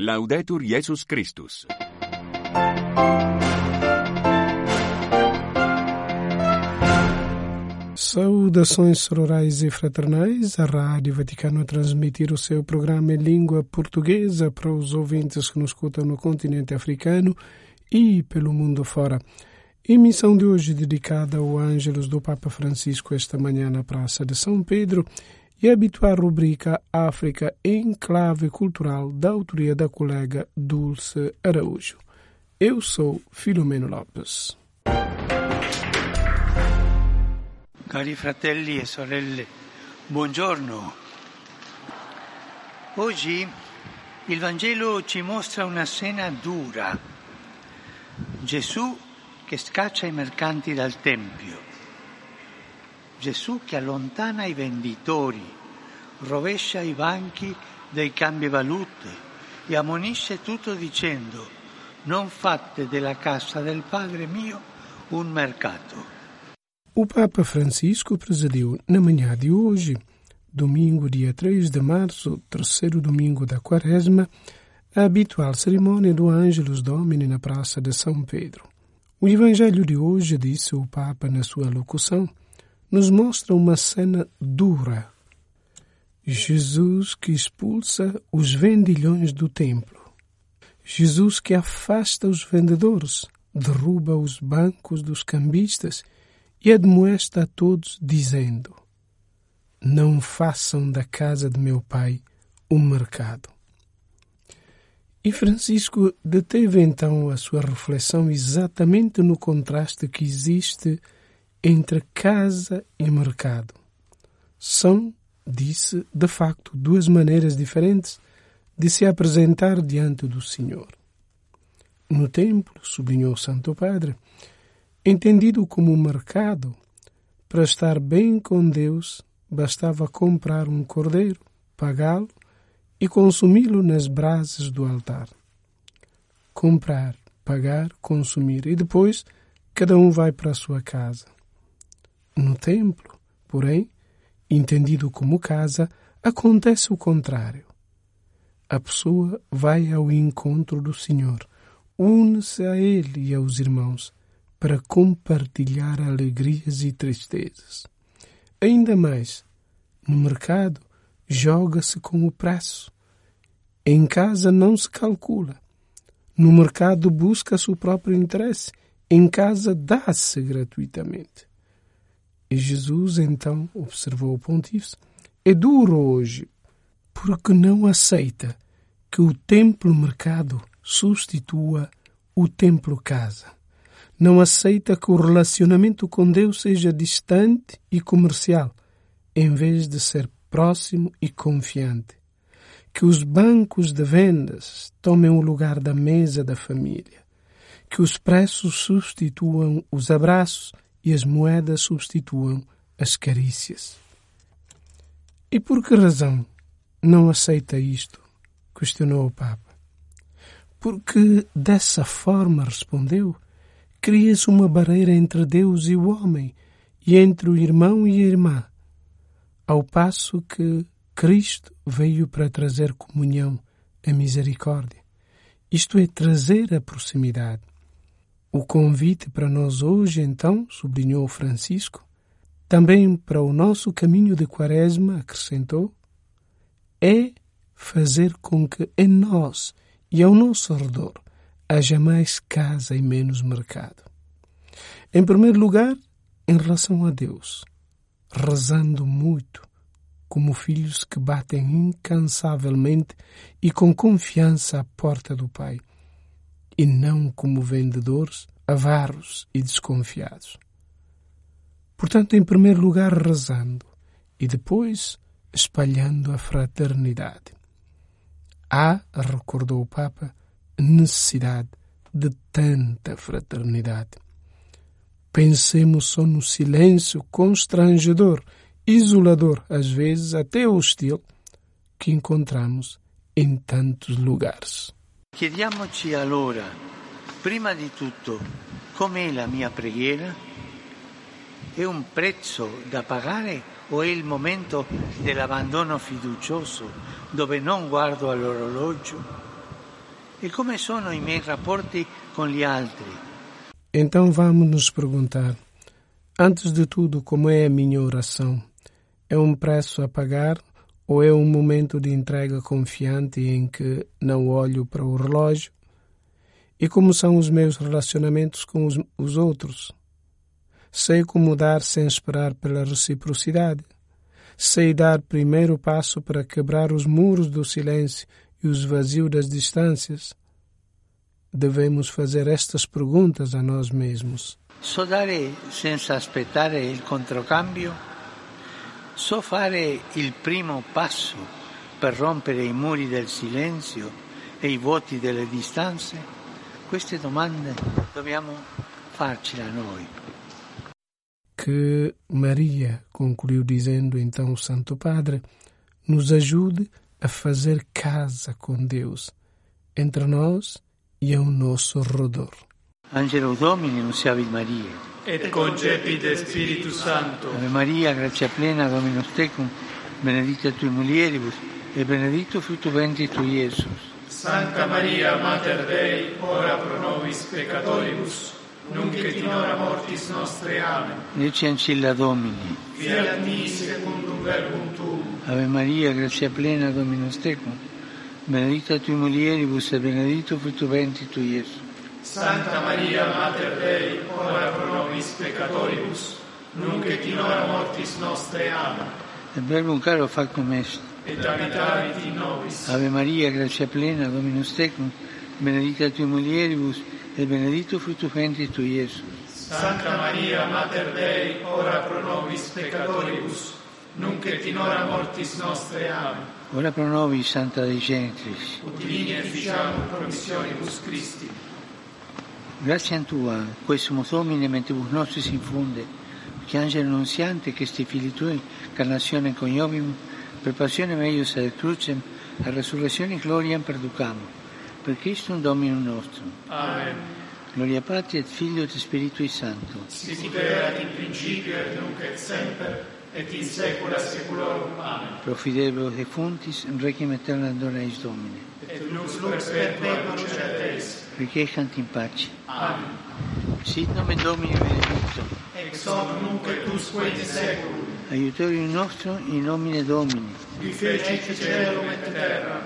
Laudetur Jesus Christus. Saudações sororais e fraternais. A Rádio Vaticano a transmitir o seu programa em língua portuguesa para os ouvintes que nos escutam no continente africano e pelo mundo fora. Emissão de hoje dedicada ao Ângelos do Papa Francisco esta manhã na Praça de São Pedro e habitual rubrica África em clave cultural da autoria da colega Dulce Araújo. Eu sou Filomeno Lopes. Cari fratelli e sorelle, buongiorno. Oggi il Vangelo ci mostra una scena dura. Gesù che scaccia i mercanti dal Tempio. Gesù che allontana i venditori, rovescia i banchi dei cambivalute e ammonisce tutto dicendo non fate della casa del Padre mio un mercato. O Papa Francisco presidiu na manhã de hoje, domingo, dia 3 de março, terceiro domingo da quaresma, a habitual cerimônia do Ângelus Domini na Praça de São Pedro. O Evangelho de hoje, disse o Papa na sua locução, nos mostra uma cena dura. Jesus que expulsa os vendilhões do templo. Jesus que afasta os vendedores, derruba os bancos dos cambistas e admoesta a todos, dizendo: Não façam da casa de meu pai um mercado. E Francisco deteve então a sua reflexão exatamente no contraste que existe entre casa e mercado. São, disse, de facto, duas maneiras diferentes de se apresentar diante do Senhor. No templo, sublinhou o Santo Padre, entendido como mercado, para estar bem com Deus bastava comprar um cordeiro, pagá-lo e consumi-lo nas brasas do altar. Comprar, pagar, consumir e depois cada um vai para a sua casa. No templo, porém, entendido como casa, acontece o contrário. A pessoa vai ao encontro do Senhor, une-se a Ele e aos irmãos para compartilhar alegrias e tristezas. Ainda mais, no mercado, joga-se com o preço. Em casa não se calcula. No mercado busca-se o próprio interesse. Em casa dá-se gratuitamente. Jesus então, observou o pontífice, é duro hoje, porque não aceita que o templo-mercado substitua o templo-casa. Não aceita que o relacionamento com Deus seja distante e comercial, em vez de ser próximo e confiante. Que os bancos de vendas tomem o lugar da mesa da família. Que os preços substituam os abraços e as moedas substituam as carícias. E por que razão não aceita isto? questionou o Papa. Porque dessa forma respondeu, cria-se uma barreira entre Deus e o homem, e entre o irmão e a irmã, ao passo que Cristo veio para trazer comunhão, a misericórdia. Isto é, trazer a proximidade. O convite para nós hoje, então, sublinhou Francisco, também para o nosso caminho de quaresma, acrescentou, é fazer com que em nós e ao nosso redor haja mais casa e menos mercado. Em primeiro lugar, em relação a Deus, rezando muito, como filhos que batem incansavelmente e com confiança à porta do Pai e não como vendedores avaros e desconfiados. Portanto, em primeiro lugar, rezando e depois espalhando a fraternidade. Há, recordou o Papa, necessidade de tanta fraternidade. Pensemos só no silêncio constrangedor, isolador, às vezes até hostil, que encontramos em tantos lugares. Chiediamoci allora, prima di tutto, com'è la mia preghiera? È un prezzo da pagare o è il momento dell'abbandono fiducioso dove non guardo all'orologio? E come sono i miei rapporti con gli altri? Então vamos nos perguntar, antes de tudo, como é a minha oração? É um preço a pagar ou é um momento de entrega confiante em que não olho para o relógio? E como são os meus relacionamentos com os, os outros? Sei como dar sem esperar pela reciprocidade. Sei dar primeiro passo para quebrar os muros do silêncio e os vazios das distâncias? Devemos fazer estas perguntas a nós mesmos. So dare senza aspettare il controcambio? So fare il primo passo per rompere i muri del silenzio e i vuoti delle distanze? Queste domande dobbiamo farcela noi. Que Maria, concluiu dizendo então o Santo Padre, nos ajude a fazer casa com Deus, entre nós e ao nosso redor. Angelo Domini, nunciavit Maria. Et concepit Spiritus Sancto. Ave Maria, grazia plena, Dominus tecum, benedicta tui mulieribus, e benedictus fructus ventris tui, Iesus. Sancta Maria, Mater Dei, ora pro nobis peccatoribus, nunc et in hora mortis nostre. Amen. Leci ancilla Domini. Fiat mi secundum verbum tuum. Ave Maria, grazia plena, Dominus tecum, benedicta tui mulieribus, e benedictus fructus ventris tui, Iesus. Sancta Maria, Mater Dei, ora pro nobis peccatoribus, nunc et in hora mortis nostre. Amen. Et verbum caro factum est. Et habitavit in nobis. Ave Maria, grazia plena, Dominus tecum, benedicta tui mulieribus, et benedictus fructus ventris tui, Iesus. Sancta Maria, Mater Dei, ora pro nobis peccatoribus, nunc et in hora mortis nostre. Amen. Ora pro nobis, Santa Dei Gentris. Utilini et ficiamur promissionibus Christi. Grazie a Tua, quesumus Domine, mentibus nostris infunde, che angelo annunziante, che sti fili Tui, carnazione coniovium, per passione meius ad crucem, a resurrezione gloriam perducamo, per Christum Dominum nostrum. Amen. Gloria Patri et Filio et Spiritui Sancto. Sicut erat in principio et nunc et semper, et in saecula saeculorum. Amen. Pro fidelibus defuntis, requiem aeterna dona eis Domine. Et lux perpetua luceres. Requiescant in pace. Amen. Sit nomen Domini benedictum. Ex hoc nunc et usque in saeculum. Aiutorium nostrum in nomine Domini. Qui fecit celum et terra.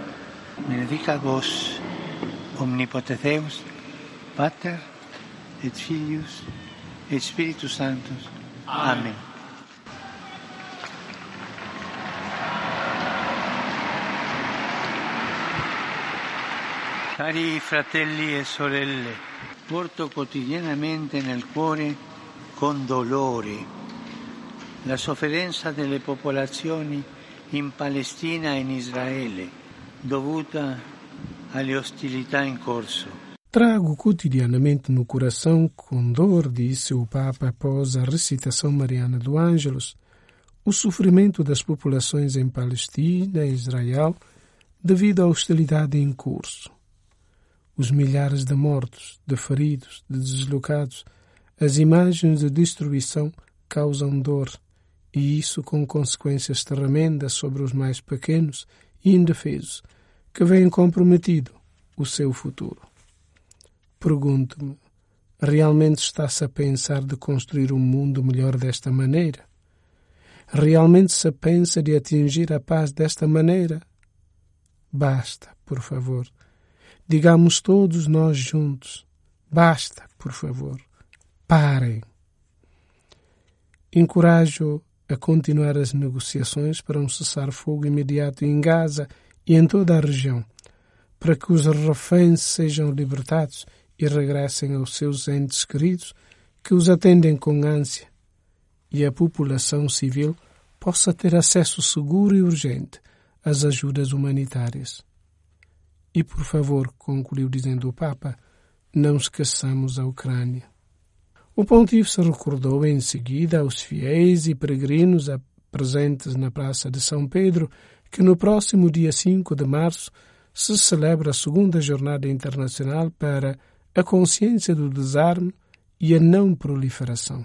Benedica vos, omnipotens Deus, Pater et Filius et Spiritus Sanctus. Amen. Cari fratelli e sorelle, porto quotidianamente nel cuore con dolore la sofferenza delle popolazioni in Palestina e in Israele dovuta alle ostilità in corso. Trago cotidianamente no coração, com dor, disse o Papa após a recitação mariana do Ângelus, o sofrimento das populações em Palestina e Israel devido à hostilidade em curso. Os milhares de mortos, de feridos, de deslocados, as imagens de destruição causam dor, e isso com consequências tremendas sobre os mais pequenos e indefesos, que veem comprometido o seu futuro. Pergunto-me, realmente está-se a pensar de construir um mundo melhor desta maneira? Realmente se pensa de atingir a paz desta maneira? Basta, por favor. Digamos todos nós juntos. Basta, por favor. Parem. Encorajo a continuar as negociações para um cessar-fogo imediato em Gaza e em toda a região, para que os reféns sejam libertados e regressem aos seus entes queridos que os atendem com ânsia e a população civil possa ter acesso seguro e urgente às ajudas humanitárias. E, por favor, concluiu dizendo o Papa, não esqueçamos a Ucrânia. O pontífice recordou em seguida aos fiéis e peregrinos presentes na Praça de São Pedro que no próximo dia 5 de março se celebra a segunda Jornada Internacional para a consciência do desarme e a não proliferação.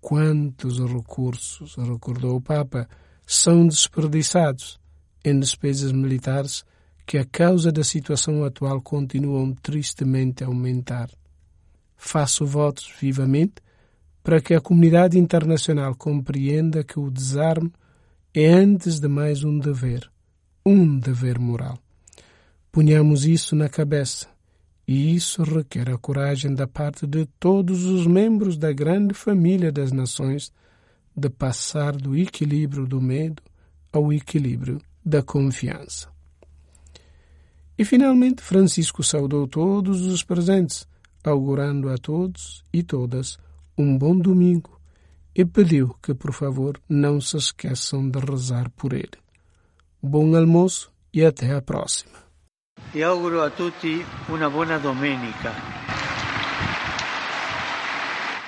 Quantos recursos, recordou o Papa, são desperdiçados em despesas militares que a causa da situação atual continuam tristemente a aumentar. Faço votos vivamente para que a comunidade internacional compreenda que o desarme é antes de mais um dever, um dever moral. Punhamos isso na cabeça, e isso requer a coragem da parte de todos os membros da grande família das nações de passar do equilíbrio do medo ao equilíbrio da confiança. E finalmente Francisco saudou todos os presentes, augurando a todos e todas um bom domingo e pediu que, por favor, não se esqueçam de rezar por ele. Bom almoço e até a próxima. E auguro a tutti una buona domenica.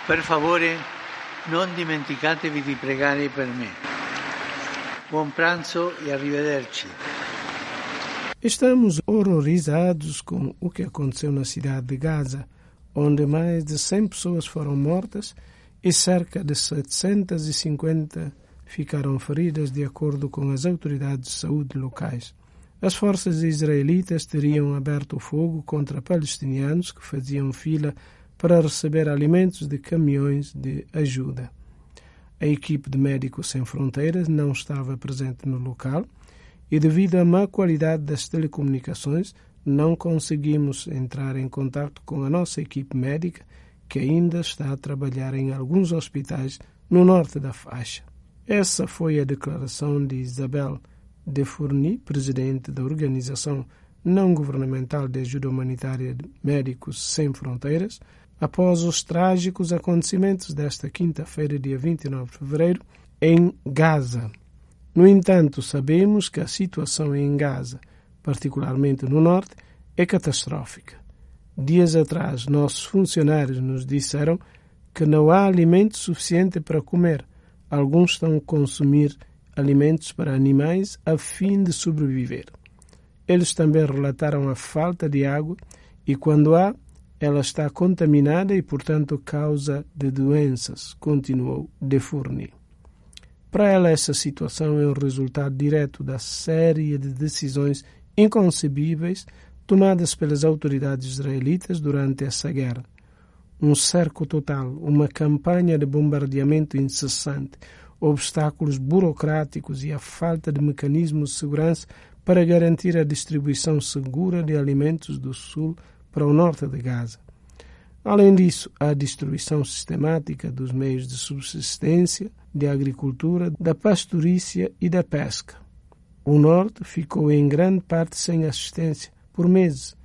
Per favore, non dimenticatevi di pregare per me. Buon pranzo e arrivederci. Estamos horrorizados com o que aconteceu na cidade de Gaza, onde mais de 100 pessoas foram mortas e cerca de 750 ficaram feridas, de acordo com as autoridades de saúde locais. As forças israelitas teriam aberto fogo contra palestinianos que faziam fila para receber alimentos de caminhões de ajuda. A equipe de Médicos Sem Fronteiras não estava presente no local e, devido à má qualidade das telecomunicações, não conseguimos entrar em contato com a nossa equipe médica, que ainda está a trabalhar em alguns hospitais no norte da faixa. Essa foi a declaração de Isabel de Fourny, presidente da Organização Não Governamental de Ajuda Humanitária de Médicos Sem Fronteiras, após os trágicos acontecimentos desta quinta-feira, dia 29 de fevereiro, em Gaza. No entanto, sabemos que a situação em Gaza, particularmente no norte, é catastrófica. Dias atrás, nossos funcionários nos disseram que não há alimento suficiente para comer. Alguns estão a consumir alimentos para animais a fim de sobreviver. Eles também relataram a falta de água e, quando há, ela está contaminada e, portanto, causa de doenças, continuou De Fournier. Para ela, essa situação é o resultado direto da série de decisões inconcebíveis tomadas pelas autoridades israelitas durante essa guerra. Um cerco total, uma campanha de bombardeamento incessante, obstáculos burocráticos e a falta de mecanismos de segurança para garantir a distribuição segura de alimentos do sul para o norte de Gaza. Além disso, a destruição sistemática dos meios de subsistência, de agricultura, da pastorícia e da pesca. O norte ficou em grande parte sem assistência por meses,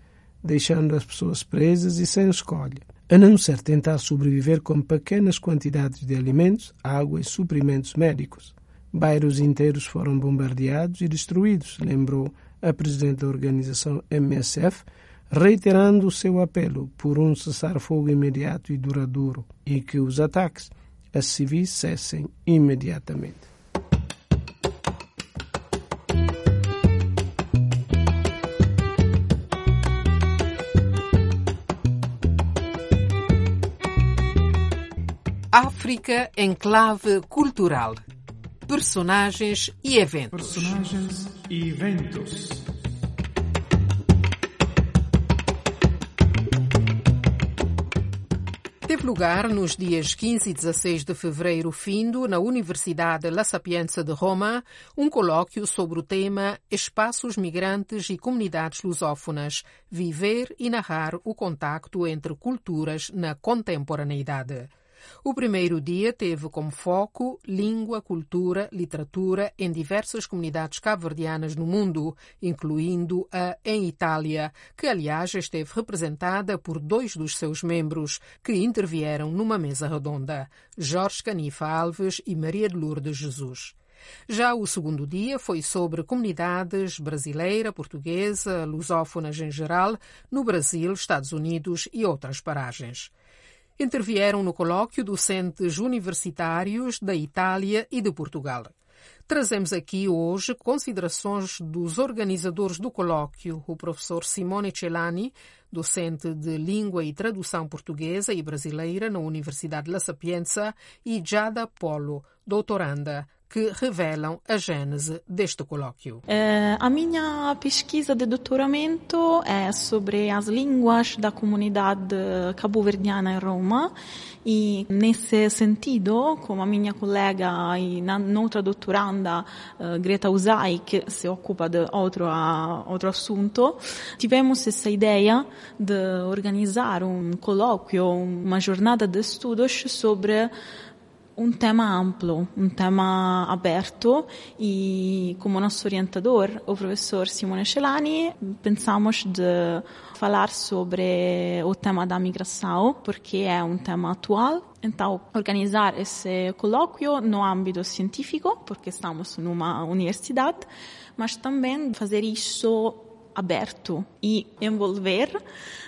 deixando as pessoas presas e sem escolha, a não ser tentar sobreviver com pequenas quantidades de alimentos, água e suprimentos médicos. Bairros inteiros foram bombardeados e destruídos, lembrou a presidente da organização MSF, reiterando o seu apelo por um cessar-fogo imediato e duradouro e que os ataques a civis cessem imediatamente. África em clave cultural. Personagens e eventos. Personagens e eventos. Teve lugar nos dias 15 e 16 de fevereiro findo, na Universidade La Sapienza de Roma, um colóquio sobre o tema Espaços Migrantes e Comunidades Lusófonas, Viver e Narrar o Contacto entre Culturas na Contemporaneidade. O primeiro dia teve como foco língua, cultura, literatura em diversas comunidades cabo-verdianas no mundo, incluindo a em Itália, que aliás esteve representada por dois dos seus membros, que intervieram numa mesa redonda, Jorge Canifa Alves e Maria de Lourdes Jesus. Já o segundo dia foi sobre comunidades brasileira, portuguesa, lusófonas em geral, no Brasil, Estados Unidos e outras paragens intervieram no colóquio docentes universitários da Itália e de Portugal. Trazemos aqui hoje considerações dos organizadores do colóquio, o professor Simone Celani, docente de Língua e Tradução Portuguesa e Brasileira na Universidade La Sapienza, e Jada Polo, doutoranda, que revelam a gênese deste colóquio. Eh, a minha pesquisa de doutoramento é sobre as línguas da comunidade cabo-verdiana em Roma e nesse sentido, como a minha colega e outra doutoranda, uh, Greta Usai, que se ocupa de outro, uh, outro assunto, tivemos essa ideia de organizar um colóquio, uma jornada de estudos sobre um tema amplo, um tema aberto e como nosso orientador, o professor Simone Celani, pensamos de falar sobre o tema da migração, porque é um tema atual. Então, organizar esse colóquio no âmbito científico, porque estamos numa universidade, mas também fazer isso aberto e envolver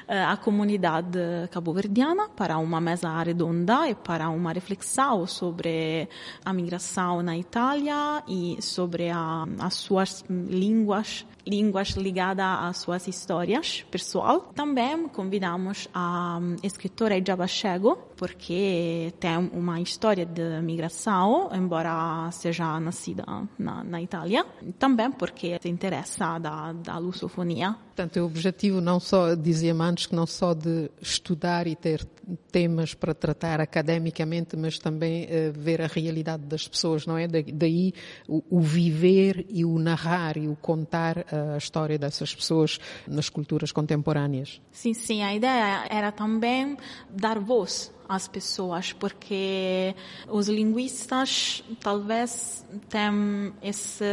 eh, a comunidade cabo-verdiana para uma mesa redonda e para uma reflexão sobre a migração na Itália e sobre a, as suas línguas línguas ligadas às suas histórias pessoal. Também convidamos a escritora Ijaba Chego, porque tem uma história de migração, embora seja nascida na, na Itália. Também porque se interessa da, da lusofonia. Portanto, o objetivo não só, dizia antes, que não só de estudar e ter temas para tratar academicamente, mas também uh, ver a realidade das pessoas, não é? daí o, o, viver e o narrar e o contar a história dessas pessoas nas culturas contemporâneas. Sim, sim, a ideia era também dar voz às pessoas, porque os linguistas talvez têm esse,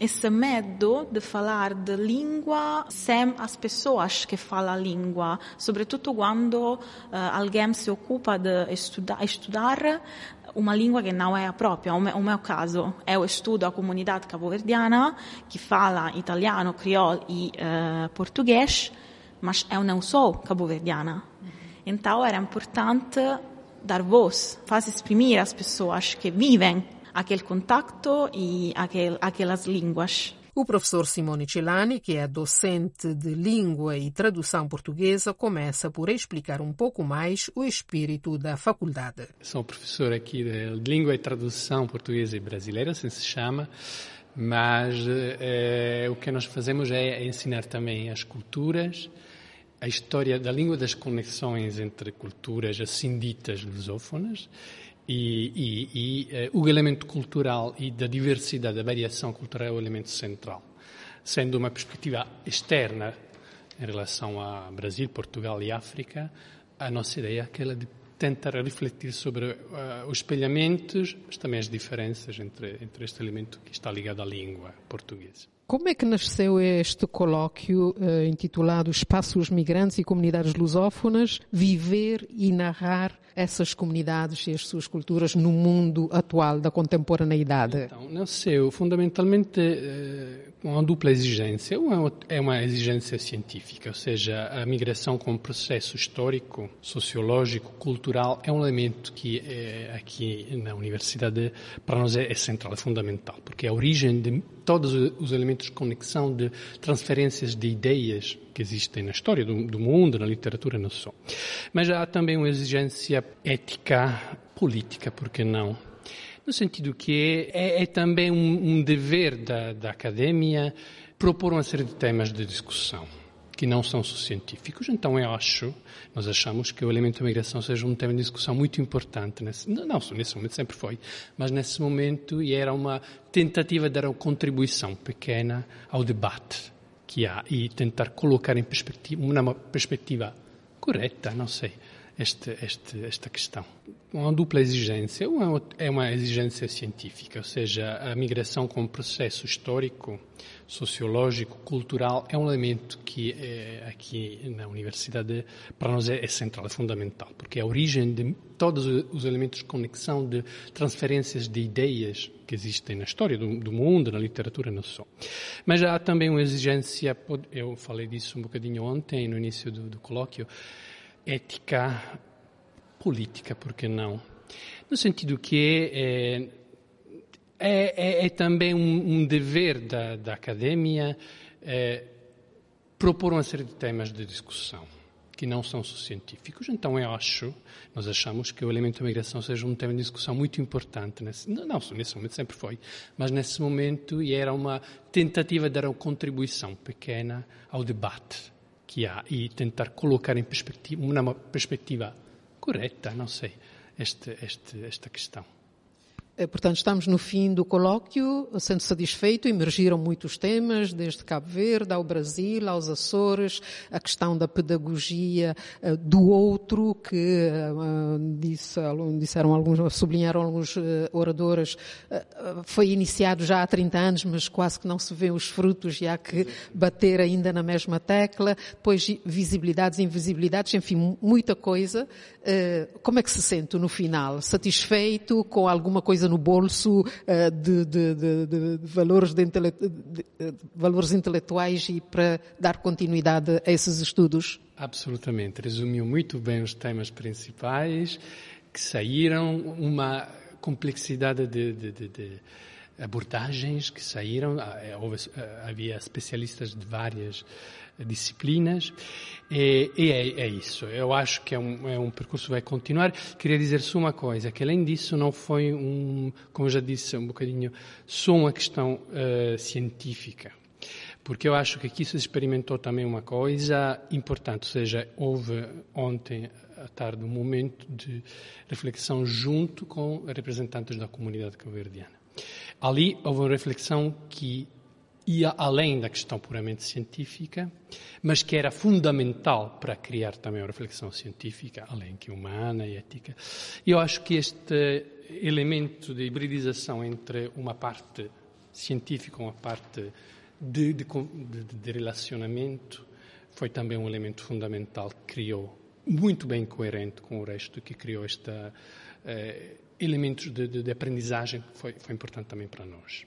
esse medo de falar de língua sem as pessoas que falam a língua, sobretudo quando uh, alguém se ocupa de estudar, estudar uma língua que não é a própria. O meu, o meu caso, eu estudo a comunidade cabo-verdiana que fala italiano, crioulo e uh, português, mas eu não sou cabo-verdiana. Então era importante dar voz, fazer exprimir as pessoas que vivem aquele contato e aquel, aquelas línguas. O professor Simone Celani, que é docente de língua e tradução portuguesa, começa por explicar um pouco mais o espírito da faculdade. Sou professor aqui de língua e tradução portuguesa e brasileira, assim se chama, mas eh, o que nós fazemos é ensinar também as culturas, a história da língua das conexões entre culturas assim ditas lusófonas e, e, e uh, o elemento cultural e da diversidade, da variação cultural é o elemento central. Sendo uma perspectiva externa em relação a Brasil, Portugal e África, a nossa ideia é aquela de tentar refletir sobre uh, os espelhamentos, mas também as diferenças entre, entre este elemento que está ligado à língua portuguesa. Como é que nasceu este colóquio uh, intitulado Espaços Migrantes e Comunidades Lusófonas, Viver e Narrar essas comunidades e as suas culturas no mundo atual da contemporaneidade? Então, nasceu fundamentalmente uh, uma dupla exigência. Uma é uma exigência científica, ou seja, a migração como processo histórico, sociológico, cultural, é um elemento que é, aqui na universidade para nós é central, é fundamental, porque é a origem de todos os elementos de conexão, de transferências de ideias que existem na história do, do mundo, na literatura, não só. Mas há também uma exigência ética, política, por que não? No sentido que é, é também um, um dever da, da academia propor uma série de temas de discussão que não são científicos. Então eu acho, nós achamos que o elemento da migração seja um tema de discussão muito importante, nesse, não só nesse momento, sempre foi, mas nesse momento e era uma tentativa de dar uma contribuição pequena ao debate que há e tentar colocar em perspectiva, uma perspectiva correta, não sei, este, este, esta questão. Uma dupla exigência. Uma é uma exigência científica, ou seja, a migração como processo histórico, sociológico, cultural, é um elemento que é, aqui na universidade para nós é, é, central, é fundamental, porque é a origem de todos os elementos de conexão, de transferências de ideias que existem na história do, do mundo, na literatura, não só. Mas há também uma exigência, eu falei disso um bocadinho ontem, no início do, do colóquio, ética política, por que não? No sentido que é, é, é, é também um, um, dever da, da academia é, propor uma série de temas de discussão que não são científicos. Então, eu acho, nós achamos que o elemento da migração seja um tema de discussão muito importante. Nesse, não, nesse momento sempre foi, mas nesse momento era uma tentativa de dar uma contribuição pequena ao debate que há e tentar colocar em perspectiva, uma perspectiva correta, não sei, este, este, esta questão. Eh, portanto, estamos no fim do colóquio, sendo satisfeito, emergiram muitos temas, desde Cabo Verde ao Brasil, aos Açores, a questão da pedagogia uh, do outro, que disse, disseram alguns, sublinharam alguns oradores, foi iniciado já há 30 anos, mas quase que não se vê os frutos e há que bater ainda na mesma tecla. Depois, visibilidades, invisibilidades, enfim, muita coisa. como é que se sente no final? Satisfeito com alguma coisa no bolso uh, de, de, de, de, valores, intele valores intelectuais e para dar continuidade a esses estudos? Absolutamente. Resumiu muito bem os temas principais que saíram, uma complexidade de, abordagens que saíram. Ah, é, ah, havia especialistas de várias disciplinas. E, e é, é, isso. Eu acho que é um, é um percurso que vai continuar. Queria dizer só uma coisa, que além disso não foi um, como já disse um bocadinho, só uma questão uh, científica. Porque eu acho que aqui se experimentou também uma coisa importante, ou seja, houve ontem à tarde um momento de reflexão junto com representantes da comunidade cabo-verdiana. Ali houve uma reflexão que ia além da questão puramente científica, mas que era fundamental para criar também uma reflexão científica, além que humana e ética. Eu acho que este elemento de hibridização entre uma parte científica e uma parte de, de, de, de, relacionamento foi também um elemento fundamental que criou, muito bem coerente com o resto, que criou este eh, elementos de, aprendizagem que foi, foi importante também para nós.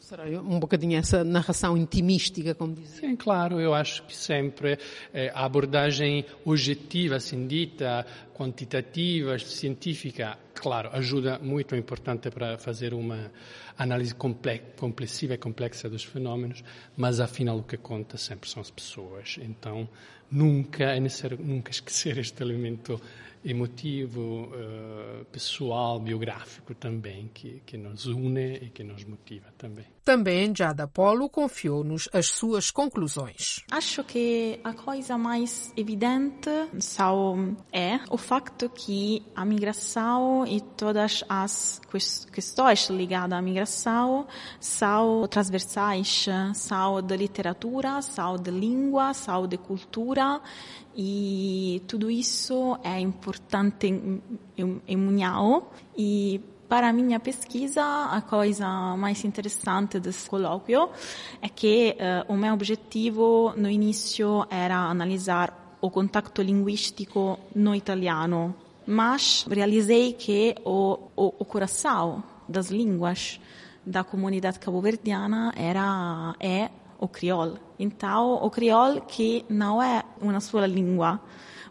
Será um bocadinho essa narração intimística, como diz? Sim, claro, eu acho que sempre eh, a abordagem objetiva, assim dita, quantitativa, científica, claro, ajuda muito, é importante para fazer uma análise complexiva e complexa dos fenómenos, mas afinal o que conta sempre são as pessoas. Então, nunca é necessário nunca esquecer este elemento emotivo, uh, pessoal, biográfico também, que, que nos une e que nos motiva também. Também Jada Polo confiou-nos as suas conclusões. Acho que a coisa mais evidente são, é o facto que a migração e todas as questões ligadas à migração são transversais, são de literatura, são de língua, são de cultura e tudo isso é importante em, em, em Munhao e para a minha pesquisa, a coisa mais interessante desse colóquio é que uh, o meu objetivo no início era analisar o contato linguístico no italiano, mas realizei que o, o, o coração das línguas da comunidade cabo-verdiana era é o crioulo. Então, o crioulo que não é uma só língua,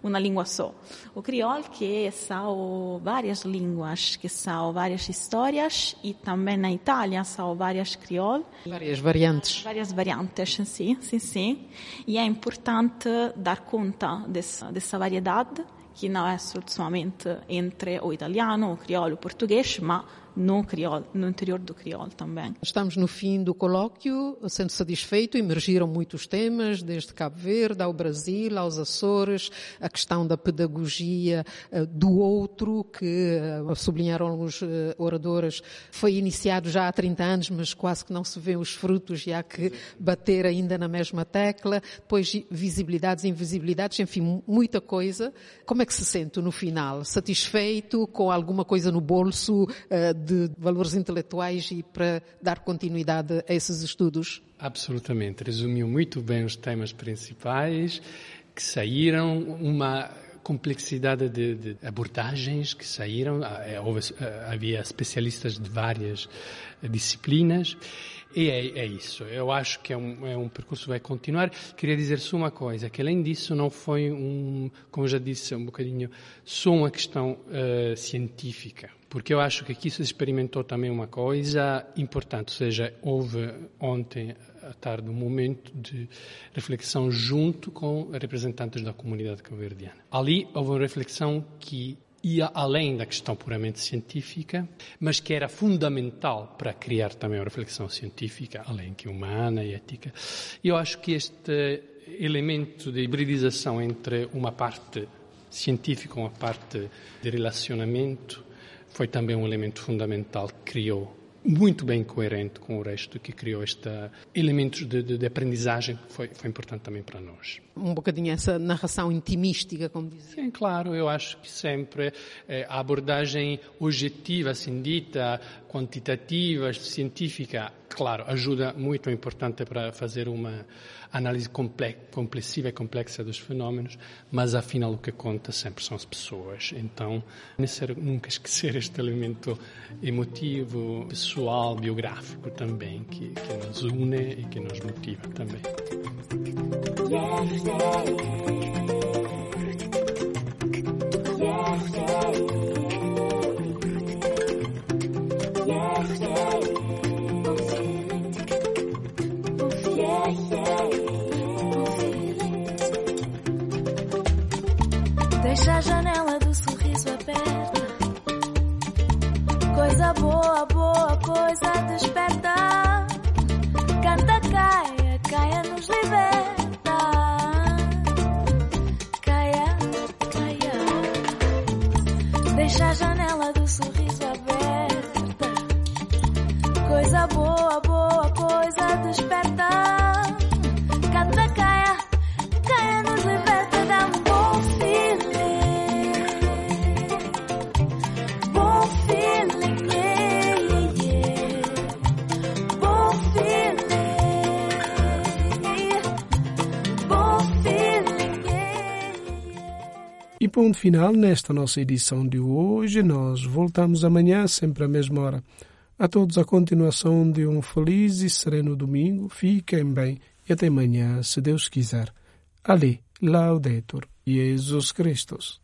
uma língua só. O crioulo que são várias línguas, que são várias histórias e também na Itália são várias crioulos. Várias variantes. Várias variantes, sim, sim, sim. E é importante dar conta dessa, dessa variedade que não é somente entre o italiano, o crioulo e o português, mas no crioulo, no interior do crioulo também. Estamos no fim do colóquio, sendo satisfeito, emergiram muitos temas, desde Cabo Verde ao Brasil, aos Açores, a questão da pedagogia uh, do outro, que uh, sublinharam alguns uh, oradores, foi iniciado já há 30 anos, mas quase que não se vê os frutos há que bater ainda na mesma tecla. Depois, visibilidades, invisibilidades, enfim, muita coisa. Como é que se sente no final? Satisfeito, com alguma coisa no bolso? De valores intelectuais e para dar continuidade a esses estudos? Absolutamente. Resumiu muito bem os temas principais que saíram, uma complexidade de, de abordagens que saíram. É, ah, havia especialistas de várias disciplinas. E é, é, isso. Eu acho que é um, é um percurso que vai continuar. Queria dizer só uma coisa, que além disso não foi um, como já disse um bocadinho, só uma questão uh, científica porque eu acho que aqui se experimentou também uma coisa importante, ou seja, houve ontem, à tarde um momento de reflexão junto com representantes da comunidade cabo-verdiana. Ali houve uma reflexão que ia além da questão puramente científica, mas que era fundamental para criar também uma reflexão científica, além que humana e ética. Eu acho que este elemento de hibridização entre uma parte científica e uma parte de relacionamento foi também um elemento fundamental que criou muito bem coerente com o resto, que criou este elementos de, de, de aprendizagem que foi, foi importante também para nós. Um bocadinho essa narração intimística, como dizia. Sim, claro, eu acho que sempre eh, a abordagem objetiva, assim dita, quantitativa, científica, claro, ajuda muito, é importante para fazer uma análise complexiva e complexa dos fenómenos, mas afinal o que conta sempre são as pessoas. Então, nunca esquecer este elemento emotivo, pessoal, biográfico também, que, que nos une e que nos motiva também. Deixa a janela do sorriso aberta. Coisa boa, boa, coisa desperta. Canta, caia, caia, nos liberta. Caia, caia. Deixa a janela ponto final nesta nossa edição de hoje. Nós voltamos amanhã, sempre à mesma hora. A todos a continuação de um feliz e sereno domingo. Fiquem bem e até amanhã, se Deus quiser. Ali, Laudetur Jesus Christus.